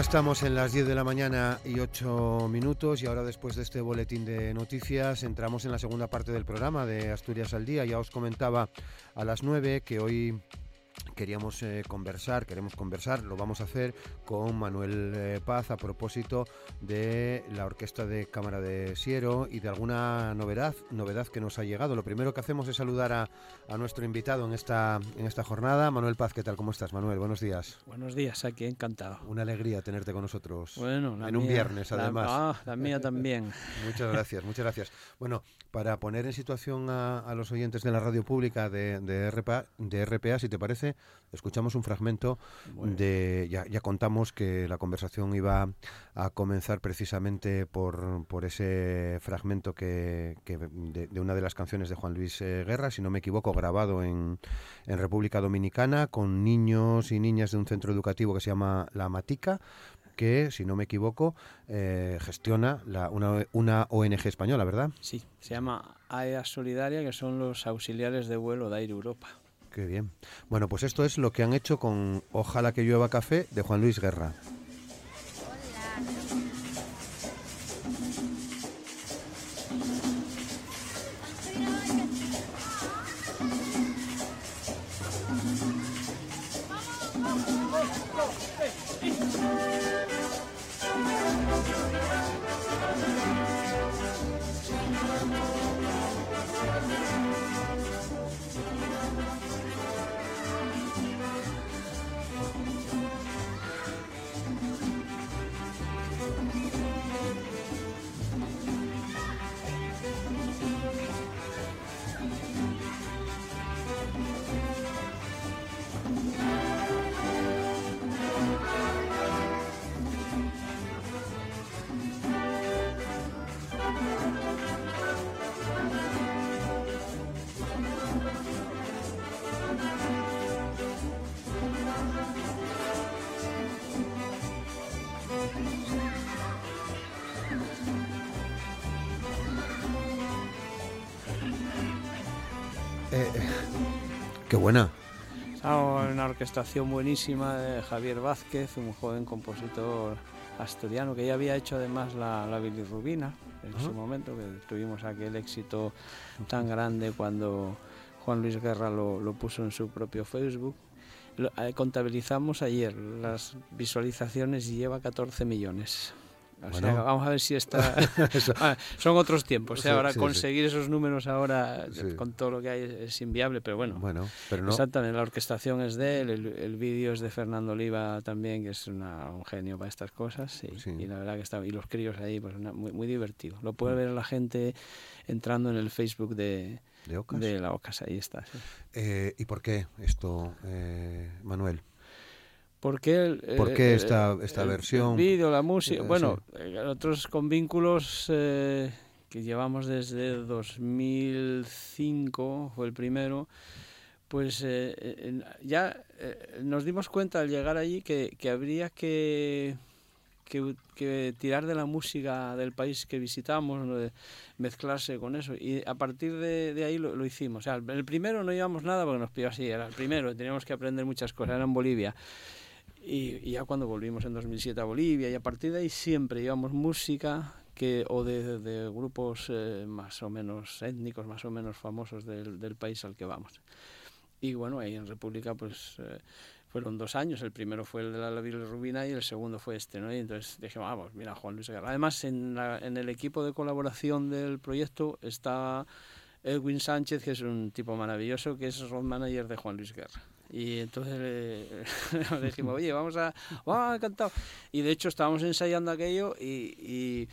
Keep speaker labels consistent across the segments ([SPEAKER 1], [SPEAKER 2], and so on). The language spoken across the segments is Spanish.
[SPEAKER 1] Estamos en las 10 de la mañana y 8 minutos y ahora después de este boletín de noticias entramos en la segunda parte del programa de Asturias al Día. Ya os comentaba a las 9 que hoy queríamos eh, conversar, queremos conversar, lo vamos a hacer con Manuel eh, Paz a propósito de la Orquesta de Cámara de Siero y de alguna novedad, novedad que nos ha llegado. Lo primero que hacemos es saludar a, nuestro invitado en esta, en esta jornada. Manuel Paz, ¿qué tal? ¿Cómo estás, Manuel? Buenos días.
[SPEAKER 2] Buenos días, aquí encantado.
[SPEAKER 1] Una alegría tenerte con nosotros.
[SPEAKER 2] Bueno,
[SPEAKER 1] en un viernes, además.
[SPEAKER 2] ah, la mía también.
[SPEAKER 1] muchas gracias, muchas gracias. Bueno, para poner en situación a, los oyentes de la radio pública de, de, RPA, de RPA, si te parece, escuchamos un fragmento de. Ya, contamos que la conversación iba a comenzar precisamente por, por ese fragmento que, de, una de las canciones de Juan Luis eh, Guerra, si no me equivoco, grabado en, en República Dominicana, con niños y niñas de un centro educativo que se llama La Matica que, si no me equivoco, eh, gestiona la, una, una, ONG española, ¿verdad?
[SPEAKER 2] Sí, se llama AEA Solidaria, que son los auxiliares de vuelo de Air Europa.
[SPEAKER 1] Qué bien. Bueno, pues esto es lo que han hecho con Ojalá que llueva café de Juan Luis Guerra. Qué buena.
[SPEAKER 2] una orquestación buenísima de Javier Vázquez, un joven compositor asturiano que ya había hecho además la, la bilirrubina en su momento, que tuvimos aquel éxito tan grande cuando Juan Luis Guerra lo, lo puso en su propio Facebook. Eh, contabilizamos ayer las visualizaciones y lleva 14 millones vamos a ver si está. Ah, son otros tiempos. ¿eh? ahora conseguir esos números ahora con todo lo que hay es inviable, pero bueno.
[SPEAKER 1] Bueno, pero no.
[SPEAKER 2] Exactamente, la orquestación es de él, el, vídeo es de Fernando Oliva también, que es un genio para estas cosas. Y, la verdad que está. Y los críos ahí, pues muy, muy divertido. Lo puede mm. ver la gente entrando en el Facebook de, de, la Ocas, ahí está.
[SPEAKER 1] Eh, ¿Y por qué esto, eh, Manuel?
[SPEAKER 2] ¿Por qué,
[SPEAKER 1] ¿Por qué esta, esta versión?
[SPEAKER 2] El vídeo, la música. Eh, bueno, nosotros con vínculos eh, que llevamos desde 2005, fue el primero, pues eh, ya nos dimos cuenta al llegar allí que, que habría que, que, tirar de la música del país que visitamos, mezclarse con eso. Y a partir de, de ahí lo, hicimos. O sea, el primero no llevamos nada porque nos pidió así, era el primero, teníamos que aprender muchas cosas, era en Bolivia. Y, ya cuando volvimos en 2007 a Bolivia y a partir de ahí siempre llevamos música que o de, grupos eh, más o menos étnicos, más o menos famosos del, del, país al que vamos. Y bueno, ahí en República pues eh, fueron dos años, el primero fue el de la Rubina y el segundo fue este, ¿no? Y entonces dije, vamos, mira, Juan Luis Guerra. Además, en, en el equipo de colaboración del proyecto está Edwin Sánchez, que es un tipo maravilloso, que es road manager de Juan Luis Guerra. Y entonces le, dijimos, oye, vamos a... ¡Ah, encantado! Y de hecho estábamos ensayando aquello y,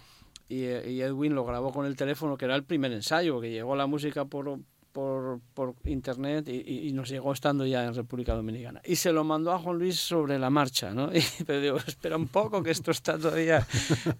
[SPEAKER 2] y, Edwin lo grabó con el teléfono, que era el primer ensayo, que llegó la música por, por por, internet y, y, nos llegó estando ya en República Dominicana. Y se lo mandó a Juan Luis sobre la marcha, ¿no? Y pero digo, espera un poco que esto está todavía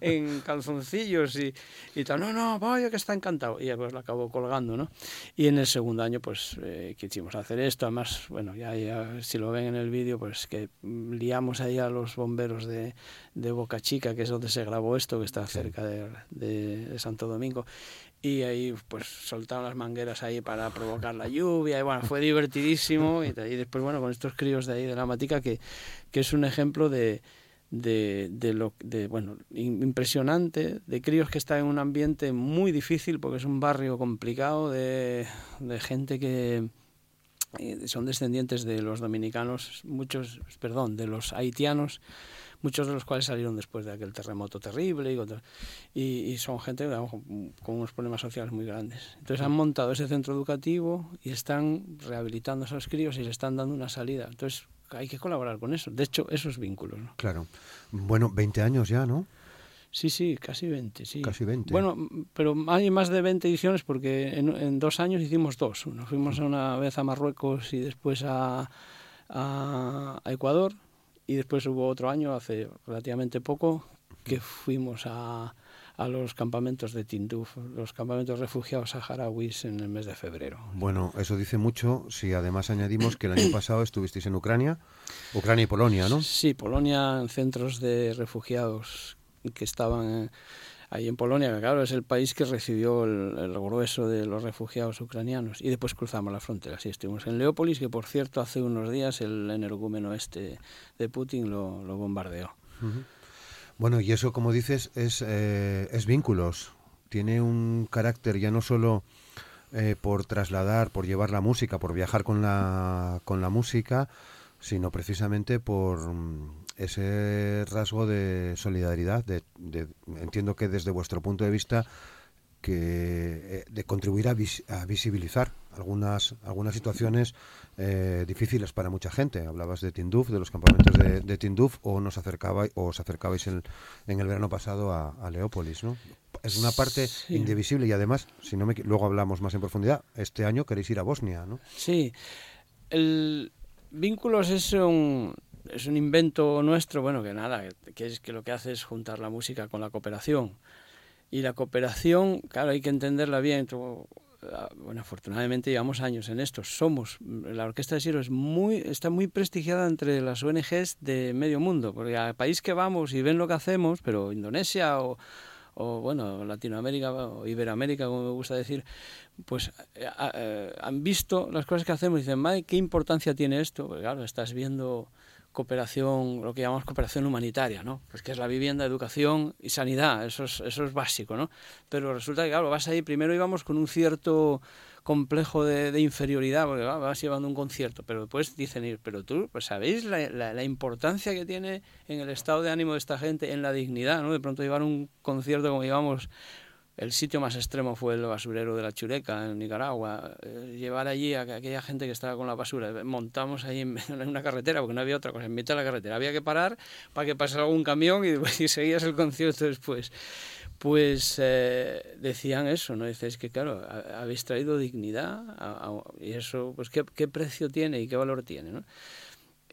[SPEAKER 2] en calzoncillos y, y tal. No, no, vaya que está encantado. Y pues lo acabó colgando, ¿no? Y en el segundo año, pues, eh, quisimos hacer esto. Además, bueno, ya, ya si lo ven en el vídeo, pues que liamos ahí a los bomberos de, de Boca Chica, que es donde se grabó esto, que está cerca de, de, de Santo Domingo y ahí pues soltaron las mangueras ahí para provocar la lluvia y bueno, fue divertidísimo y, y después bueno, con estos críos de ahí de la Matica que, que es un ejemplo de, de, lo de bueno impresionante de críos que están en un ambiente muy difícil porque es un barrio complicado de, de gente que eh, son descendientes de los dominicanos muchos perdón de los haitianos muchos de los cuales salieron después de aquel terremoto terrible y, y, y son gente digamos, con unos problemas sociales muy grandes. Entonces han montado ese centro educativo y están rehabilitando a esos críos y le están dando una salida. Entonces hay que colaborar con eso. De hecho, esos vínculos. ¿no?
[SPEAKER 1] Claro. Bueno, 20 años ya, ¿no?
[SPEAKER 2] Sí, sí, casi 20, sí.
[SPEAKER 1] Casi 20.
[SPEAKER 2] Bueno, pero hay más de 20 ediciones porque en, en dos años hicimos dos. Nos fuimos una vez a Marruecos y después a, a, a Ecuador y después hubo otro año, hace relativamente poco, que fuimos a, a los campamentos de Tinduf, los campamentos refugiados saharauis en el mes de febrero.
[SPEAKER 1] Bueno, eso dice mucho si además añadimos que el año pasado estuvisteis en Ucrania, Ucrania y Polonia, ¿no?
[SPEAKER 2] Sí, Polonia en centros de refugiados que estaban ahí en Polonia, que claro, es el país que recibió el, grueso de los refugiados ucranianos. Y después cruzamos la frontera. Sí, estuvimos en Leópolis, que por cierto hace unos días el energúmeno este de Putin lo, bombardeó.
[SPEAKER 1] Bueno, y eso, como dices, es, eh, es vínculos. Tiene un carácter ya no solo eh, por trasladar, por llevar la música, por viajar con la, con la música, sino precisamente por ese rasgo de solidaridad, de, de, entiendo que desde vuestro punto de vista, que eh, de contribuir a, vis, a visibilizar algunas algunas situaciones eh, difíciles para mucha gente. Hablabas de Tinduf, de los campamentos de, de Tinduf, o nos acercabais, o os acercabais en, en el verano pasado a, a Leópolis, ¿no? Es una parte sí. indivisible y además, si no me luego hablamos más en profundidad, este año queréis ir a Bosnia, ¿no?
[SPEAKER 2] Sí. El vínculos es un es un invento nuestro, bueno, que nada, que es que lo que hace es juntar la música con la cooperación. Y la cooperación, claro, hay que entenderla bien. Bueno, afortunadamente llevamos años en esto. Somos, la Orquesta de Siro es muy, está muy prestigiada entre las ONGs de medio mundo, porque al país que vamos y ven lo que hacemos, pero Indonesia o, bueno, Latinoamérica o Iberoamérica, como me gusta decir, pues a, a, han visto las cosas que hacemos y dicen, madre, ¿qué importancia tiene esto? Claro, estás viendo cooperación, lo que llamamos cooperación humanitaria, ¿no? Pues que es la vivienda, educación y sanidad, eso es, eso es básico, ¿no? Pero resulta que, claro, vas ahí, primero íbamos con un cierto complejo de, de inferioridad, porque va, vas llevando un concierto, pero después dicen, pero tú, pues sabéis la, importancia que tiene en el estado de ánimo de esta gente, en la dignidad, ¿no? De pronto llevar un concierto como llevamos el sitio más extremo fue el basurero de la Chureca, en Nicaragua. Eh, llevar allí a aquella gente que estaba con la basura. Montamos ahí en, una carretera, porque no había otra cosa, en mitad de la carretera. Había que parar para que pasara algún camión y, y seguías el concierto después. Pues eh, decían eso, ¿no? Dices que, claro, habéis traído dignidad a, a, y eso, pues, ¿qué, ¿qué, precio tiene y qué valor tiene, ¿no?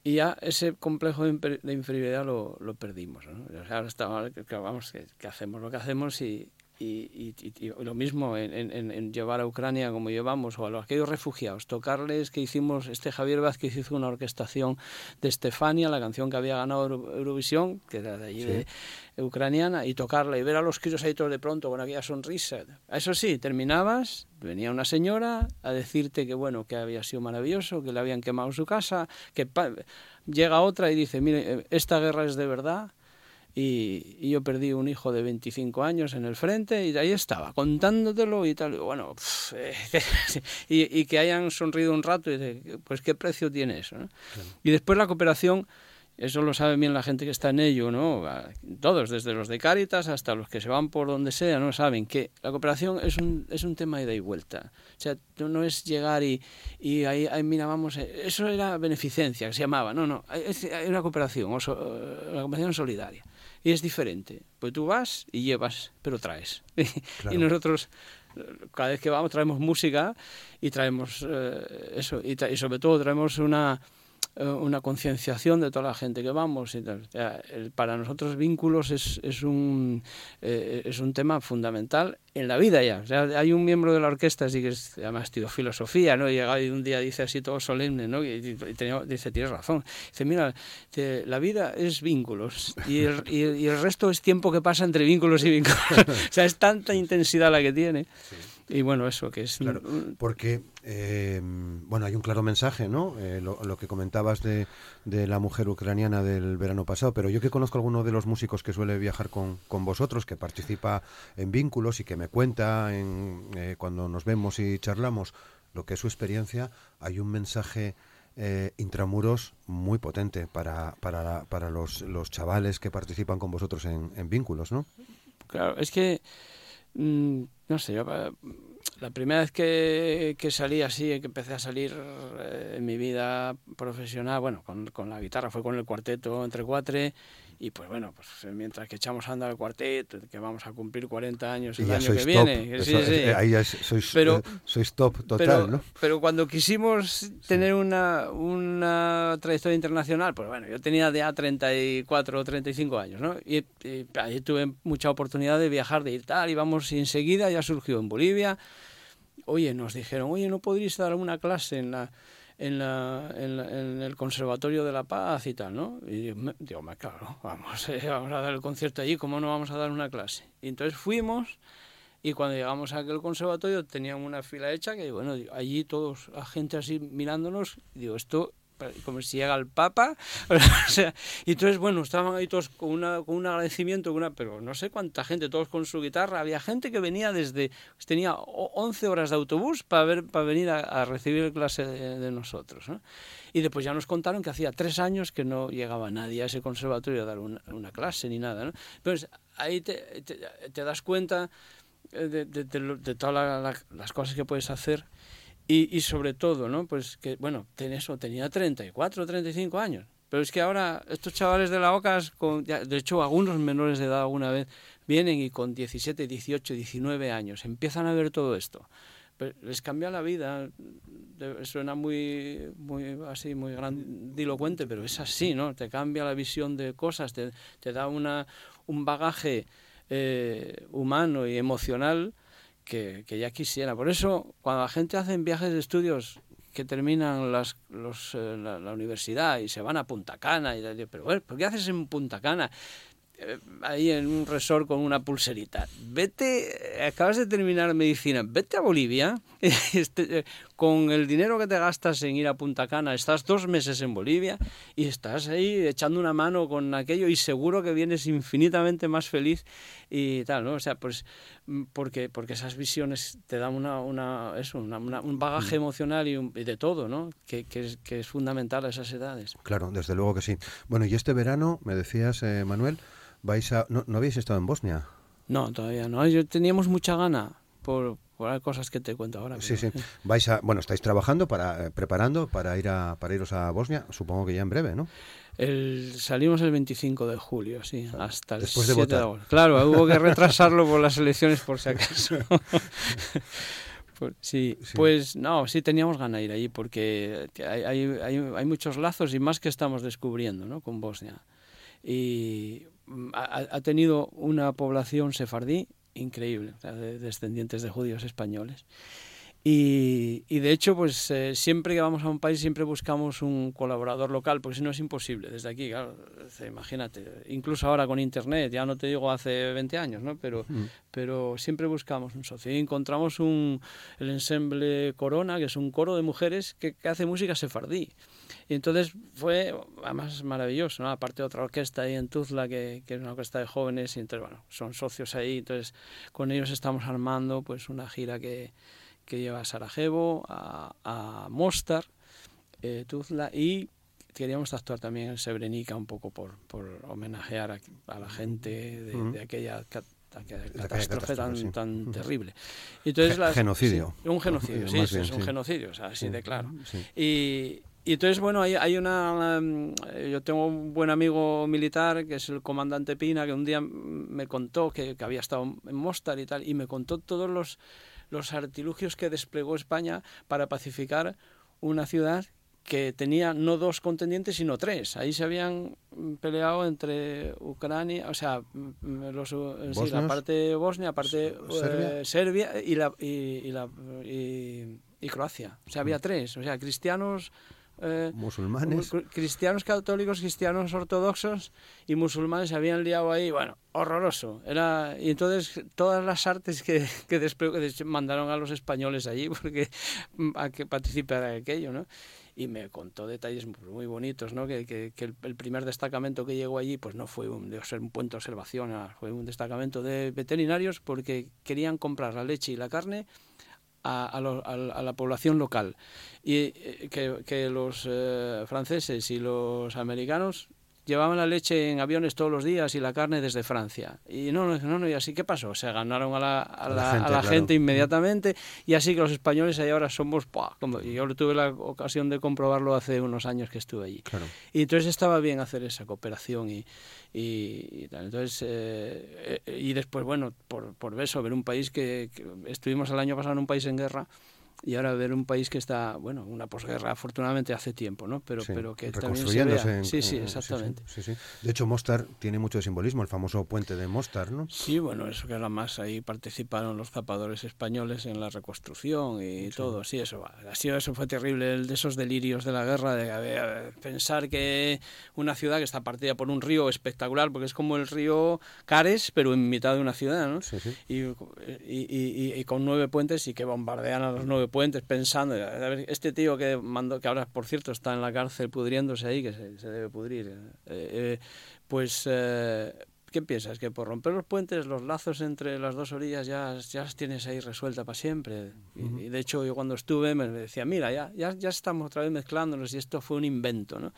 [SPEAKER 2] Y ya ese complejo de inferioridad lo, lo perdimos, ¿no? Ahora estamos, vamos, que, que hacemos lo que hacemos y, y, y, y, lo mismo en, en, en, llevar a Ucrania como llevamos o a los aquellos refugiados tocarles que hicimos este Javier Vázquez hizo una orquestación de Estefania la canción que había ganado Eurovisión que era de allí sí. de, ucraniana y tocarla y ver a los críos ahí todos de pronto con aquella sonrisa eso sí terminabas venía una señora a decirte que bueno que había sido maravilloso que le habían quemado su casa que llega otra y dice mire esta guerra es de verdad y, y, yo perdí un hijo de 25 años en el frente y ahí estaba, contándotelo y tal. Y bueno, pff, eh, y, y, que hayan sonrido un rato y de, pues qué precio tiene eso. ¿no? Claro. Y después la cooperación, eso lo sabe bien la gente que está en ello, ¿no? Todos, desde los de Cáritas hasta los que se van por donde sea, ¿no? Saben que la cooperación es un, es un tema de ida y vuelta. O sea, no es llegar y, y ahí, ahí, mira, vamos, eso era beneficencia, que se llamaba. No, no, es, una cooperación, o so, la cooperación solidaria es diferente. Pues tú vas y llevas, pero traes. y nosotros cada vez que vamos traemos música y traemos eh, eso, y, y, sobre todo traemos una, eh, una concienciación de toda la gente que vamos. Y para nosotros vínculos es, es, un, eh, es un tema fundamental en la vida ya. hay un miembro de la orquesta, así que es, además filosofía, ¿no? Y, y un día dice así todo solemne, ¿no? Y, dice, tienes razón. Dice, mira, la vida es vínculos y el, y, el resto es tiempo que pasa entre vínculos y vínculos. o sea, es tanta intensidad la que tiene. Y bueno, eso que es...
[SPEAKER 1] Claro, porque, eh, bueno, hay un claro mensaje, ¿no? Eh, lo, que comentabas de, de, la mujer ucraniana del verano pasado, pero yo que conozco a alguno de los músicos que suele viajar con, con vosotros, que participa en vínculos y que me cuenta en, eh, cuando nos vemos y charlamos lo que es su experiencia, hay un mensaje... intramuros muy potente para, para, para los, los, chavales que participan con vosotros en, en vínculos, ¿no?
[SPEAKER 2] Claro, es que Mm, no sé, yo, eh, la primera vez que, que, salí así, que empecé a salir eh, en mi vida profesional, bueno, con, con, la guitarra fue con el cuarteto entre cuatro y pues bueno, pues mientras que echamos a andar el cuarteto, que vamos a cumplir 40 años el año que viene. Sí, sí.
[SPEAKER 1] Ahí ya sois, pero, eh, sois top total,
[SPEAKER 2] pero,
[SPEAKER 1] ¿no?
[SPEAKER 2] Pero cuando quisimos tener una, una trayectoria internacional, pues bueno, yo tenía ya 34 o 35 años, ¿no? Y, ahí tuve mucha oportunidad de viajar, de ir tal, y vamos, y enseguida ya surgió en Bolivia. Oye, nos dijeron, oye, ¿no podríais dar una clase en la en, la, en, el Conservatorio de la Paz y tal, ¿no? Y digo, me, claro, vamos, eh, vamos a dar el concierto allí, ¿cómo no vamos a dar una clase? Y entonces fuimos y cuando llegamos a aquel conservatorio tenían una fila hecha que, bueno, allí todos, la gente así mirándonos, digo, esto como si llega el Papa. o sea, y entonces, bueno, estaban ahí todos con, una, con un agradecimiento, una, pero no sé cuánta gente, todos con su guitarra. Había gente que venía desde, tenía 11 horas de autobús para, ver, para venir a, recibir clase de, nosotros. Y después ya nos contaron que hacía tres años que no llegaba nadie a ese conservatorio a dar una, una clase ni nada. ¿no? Entonces, ahí te, te, das cuenta eh, de, de, de todas las cosas que puedes hacer y, y sobre todo, ¿no? Pues que, bueno, ten eso, tenía 34, 35 años. Pero es que ahora estos chavales de la OCAS, con, de hecho algunos menores de edad alguna vez, vienen y con 17, 18, 19 años empiezan a ver todo esto. Pero les cambia la vida. Suena muy, muy así, muy grandilocuente, pero es así, ¿no? Te cambia la visión de cosas, te, te da una, un bagaje eh, humano y emocional que, ya quisiera. Por eso, cuando la gente hace viajes de estudios que terminan las, los, eh, la, universidad y se van a Punta Cana, y, pero bueno, ¿por qué haces en Punta Cana? Eh, ahí en un resort con una pulserita. Vete, acabas de terminar medicina, vete a Bolivia, este, eh, con el dinero que te gastas en ir a Punta Cana, estás dos meses en Bolivia y estás ahí echando una mano con aquello y seguro que vienes infinitamente más feliz y tal, ¿no? O sea, pues mm, porque, porque esas visiones te dan una, una, eso, un bagaje mm. emocional y, de todo, ¿no? Que, que, es, que es fundamental a esas edades.
[SPEAKER 1] Claro, desde luego que sí. Bueno, y este verano, me decías, eh, Manuel, vais a, no, ¿no habéis estado en Bosnia?
[SPEAKER 2] No, todavía no. Yo teníamos mucha gana por, por cosas que te cuento ahora.
[SPEAKER 1] Sí, sí. Vais a, bueno, estáis trabajando para, eh, preparando para ir a, para iros a Bosnia, supongo que ya en breve, ¿no?
[SPEAKER 2] El, salimos el 25 de julio, sí, hasta el Después de, votar. Claro, hubo que retrasarlo por las elecciones por si acaso. Sí, pues no, sí teníamos ganas de ir allí porque hay, hay, hay, hay, muchos lazos y más que estamos descubriendo ¿no? con Bosnia. Y ha, tenido una población sefardí increíble, de descendientes de judíos españoles. Y, y, de hecho, pues eh, siempre que vamos a un país siempre buscamos un colaborador local, porque si no es imposible desde aquí, claro, imagínate, incluso ahora con internet, ya no te digo hace 20 años, ¿no? Pero, pero siempre buscamos un socio. Y encontramos un, el ensemble Corona, que es un coro de mujeres que, que hace música sefardí. Y entonces fue, además, maravilloso, ¿no? Aparte otra orquesta ahí en Tuzla, que, que, es una orquesta de jóvenes, y entonces, bueno, son socios ahí, entonces con ellos estamos armando pues una gira que, que lleva a Sarajevo, a, a Mostar, eh, Tuzla, y queríamos actuar también en Srebrenica un poco por, por homenajear a, la gente de, aquella catástrofe tan, tan terrible.
[SPEAKER 1] Entonces, genocidio.
[SPEAKER 2] un genocidio, sí, es un genocidio, o sea, así de claro. Y, y entonces, bueno, hay, hay una... yo tengo un buen amigo militar, que es el comandante Pina, que un día me contó que, que había estado en Mostar y tal, y me contó todos los, los artilugios que desplegó España para pacificar una ciudad que tenía no dos contendientes, sino tres. Ahí se habían peleado entre Ucrania, o sea, los, sí, la parte Bosnia, la parte Serbia, eh, Serbia y, la, y, la, y, Croacia. O sea, había tres. O sea, cristianos,
[SPEAKER 1] eh, musulmanes.
[SPEAKER 2] Cristianos católicos, cristianos ortodoxos y musulmanes se habían liado ahí, bueno, horroroso. Era, y entonces todas las artes que, que después mandaron a los españoles allí porque a que participara de aquello, ¿no? y me contó detalles muy bonitos, ¿no? Que, que, que el, primer destacamento que llegó allí pues no fue un, de ser un puente de observación, fue un destacamento de veterinarios porque querían comprar la leche y la carne a, a, a, la población local. Y eh, que, que los eh, franceses y los americanos llevaban la leche en aviones todos los días y la carne desde Francia. Y no, no, no, y así, ¿qué pasó? Se ganaron a la, a la, gente, a la gente, inmediatamente y así que los españoles ahí ahora somos, como yo tuve la ocasión de comprobarlo hace unos años que estuve allí.
[SPEAKER 1] Claro.
[SPEAKER 2] Y entonces estaba bien hacer esa cooperación y, y, y tal. Entonces, eh, eh, y después, bueno, por, por eso, ver un país que, que estuvimos el año pasado en un país en guerra, y ahora ver un país que está, bueno, una posguerra afortunadamente hace tiempo, ¿no? Pero,
[SPEAKER 1] sí,
[SPEAKER 2] pero que también se vea.
[SPEAKER 1] En,
[SPEAKER 2] sí, sí, exactamente.
[SPEAKER 1] Sí, sí, de hecho, Mostar tiene mucho de simbolismo, el famoso puente de Mostar, ¿no?
[SPEAKER 2] Sí, bueno, eso que era más, ahí participaron los zapadores españoles en la reconstrucción y todo, sí, eso, así, eso fue terrible, el de esos delirios de la guerra, de a ver, pensar que una ciudad que está partida por un río espectacular, porque es como el río Cares, pero en mitad de una ciudad, ¿no? Y, y, y, y, con nueve puentes y que bombardean a los nueve puentes pensando, a ver, este tío que mandó, que ahora por cierto está en la cárcel pudriéndose ahí, que se, se debe pudrir, eh, eh, pues eh, ¿qué piensas? Que por romper los puentes, los lazos entre las dos orillas ya, ya las tienes ahí resuelta para siempre. Uh -huh. y, y, de hecho yo cuando estuve me decía, mira, ya, ya, ya estamos otra vez mezclándonos y esto fue un invento, ¿no?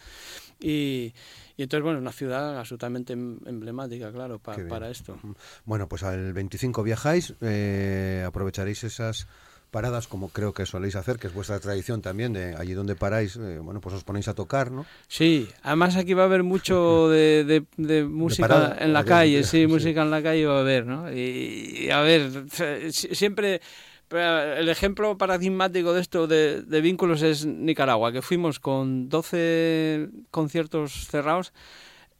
[SPEAKER 2] Y, y entonces, bueno, una ciudad absolutamente em, emblemática, claro, pa, para esto.
[SPEAKER 1] Bueno, pues al 25 viajáis, eh, aprovecharéis esas paradas como creo que soléis hacer, que es vuestra tradición también, de allí donde paráis, eh, bueno, pues os ponéis a tocar, ¿no?
[SPEAKER 2] Sí, además aquí va a haber mucho de, de, de música de parada, en la calle, sí, sí, música en la calle va a haber, ¿no? Y, y a ver, siempre... El ejemplo paradigmático de esto de, de, vínculos es Nicaragua, que fuimos con 12 conciertos cerrados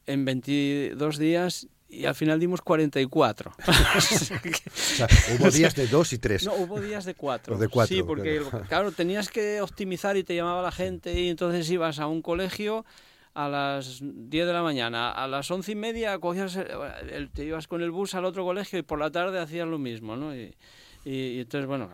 [SPEAKER 2] en 22 días y al final dimos 44.
[SPEAKER 1] o sea, hubo días de dos y tres.
[SPEAKER 2] No, hubo días de cuatro.
[SPEAKER 1] O de cuatro
[SPEAKER 2] sí, porque claro. claro, tenías que optimizar y te llamaba la gente y entonces ibas a un colegio a las 10 de la mañana, a las once y media cogías el, te ibas con el bus al otro colegio y por la tarde hacías lo mismo, ¿no? Y, y, y, entonces, bueno,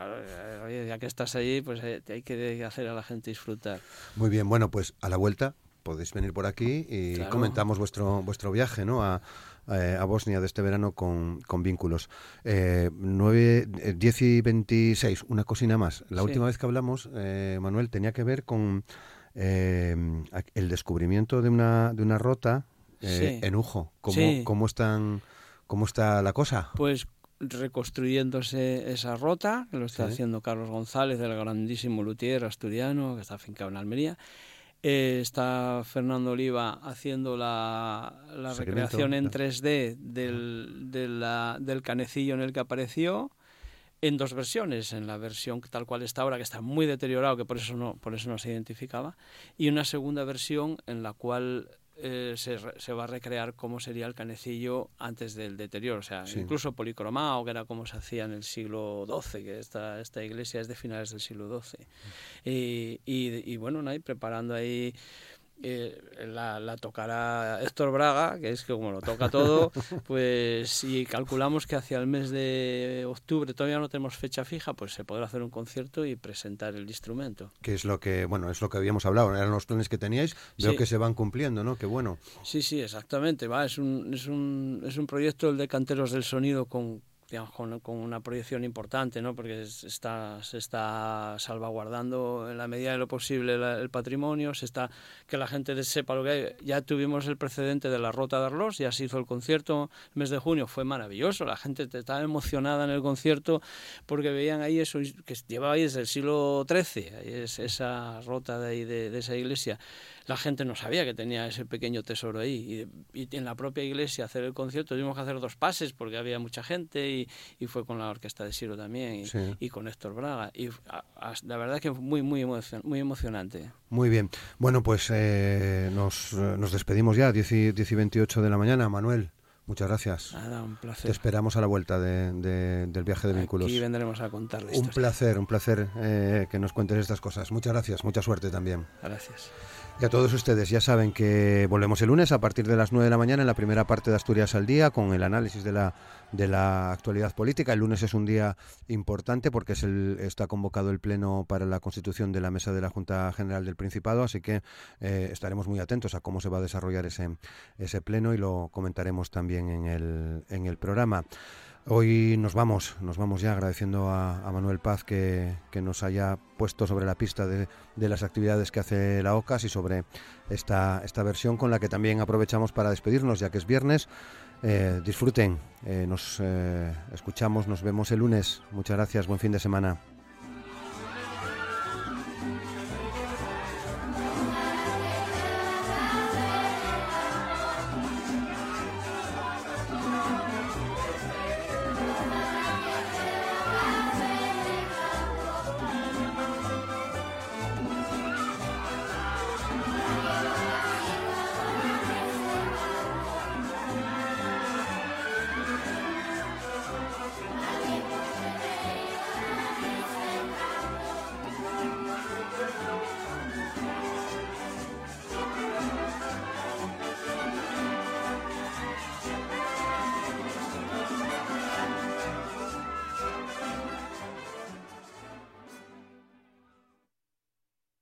[SPEAKER 2] ya que estás allí, pues hay que hacer a la gente disfrutar.
[SPEAKER 1] Muy bien, bueno, pues a la vuelta podéis venir por aquí y claro. comentamos vuestro vuestro viaje, ¿no? A, eh, a Bosnia de este verano con, con vínculos. Eh, 9, 10 y 26, una cocina más. La sí. última vez que hablamos, eh, Manuel, tenía que ver con eh, el descubrimiento de una, de una rota sí. en Ujo. ¿Cómo, sí. ¿cómo, están, ¿Cómo está la cosa?
[SPEAKER 2] Pues reconstruyéndose esa rota, que lo está haciendo Carlos González, el grandísimo luthier asturiano, que está afincado en Almería. Eh, está Fernando Oliva haciendo la, la recreación en 3D del, de la, del canecillo en el que apareció en dos versiones, en la versión tal cual está ahora, que está muy deteriorado, que por eso no, por eso no se identificaba, y una segunda versión en la cual eh, se, se, va a recrear cómo sería el canecillo antes del deterioro, o sea, sí. incluso policromado, que era como se hacía en el siglo XII, que esta, esta iglesia es de finales del siglo XII. Y, y, y bueno, ahí preparando ahí eh, la, la, tocará Héctor Braga, que es que como lo toca todo, pues si calculamos que hacia el mes de octubre todavía no tenemos fecha fija, pues se podrá hacer un concierto y presentar el instrumento.
[SPEAKER 1] Que es lo que, bueno, es lo que habíamos hablado, eran los planes que teníais, veo sí. que se van cumpliendo, ¿no? Qué bueno.
[SPEAKER 2] Sí, sí, exactamente, va, es un, es un, es un proyecto el de Canteros del Sonido con digamos, con, con, una proyección importante, ¿no? porque se está, se está salvaguardando en la medida de lo posible el patrimonio, se está que la gente sepa lo que hay. Ya tuvimos el precedente de la Rota de Arlos, ya se hizo el concierto el mes de junio, fue maravilloso, la gente estaba emocionada en el concierto porque veían ahí eso que llevaba ahí desde el siglo XIII, esa rota de ahí de, de esa iglesia la gente no sabía que tenía ese pequeño tesoro ahí. Y, en la propia iglesia hacer el concierto tuvimos que hacer dos pases porque había mucha gente y, y fue con la orquesta de Siro también y, con Héctor Braga. Y la verdad que muy, muy, muy emocionante.
[SPEAKER 1] Muy bien. Bueno, pues eh, nos, nos, despedimos ya, 10 y, 10 y 28 de la mañana. Manuel. Muchas gracias.
[SPEAKER 2] Nada, un placer.
[SPEAKER 1] Te esperamos a la vuelta de, del viaje de vínculos.
[SPEAKER 2] Y vendremos a contarles.
[SPEAKER 1] Un placer, un placer eh, que nos cuentes estas cosas. Muchas gracias, mucha suerte también.
[SPEAKER 2] Gracias.
[SPEAKER 1] Y a todos ustedes, ya saben que volvemos el lunes a partir de las 9 de la mañana en la primera parte de Asturias al Día con el análisis de la, de la actualidad política. El lunes es un día importante porque es el, está convocado el Pleno para la constitución de la Mesa de la Junta General del Principado, así que eh, estaremos muy atentos a cómo se va a desarrollar ese, ese Pleno y lo comentaremos también en el, en el programa. Hoy nos vamos, nos vamos ya agradeciendo a, Manuel Paz que, nos haya puesto sobre la pista de, las actividades que hace la OCAS y sobre esta, esta versión con la que también aprovechamos para despedirnos, ya que es viernes. Eh, disfruten, eh, nos eh, escuchamos, nos vemos el lunes. Muchas gracias, buen fin de semana.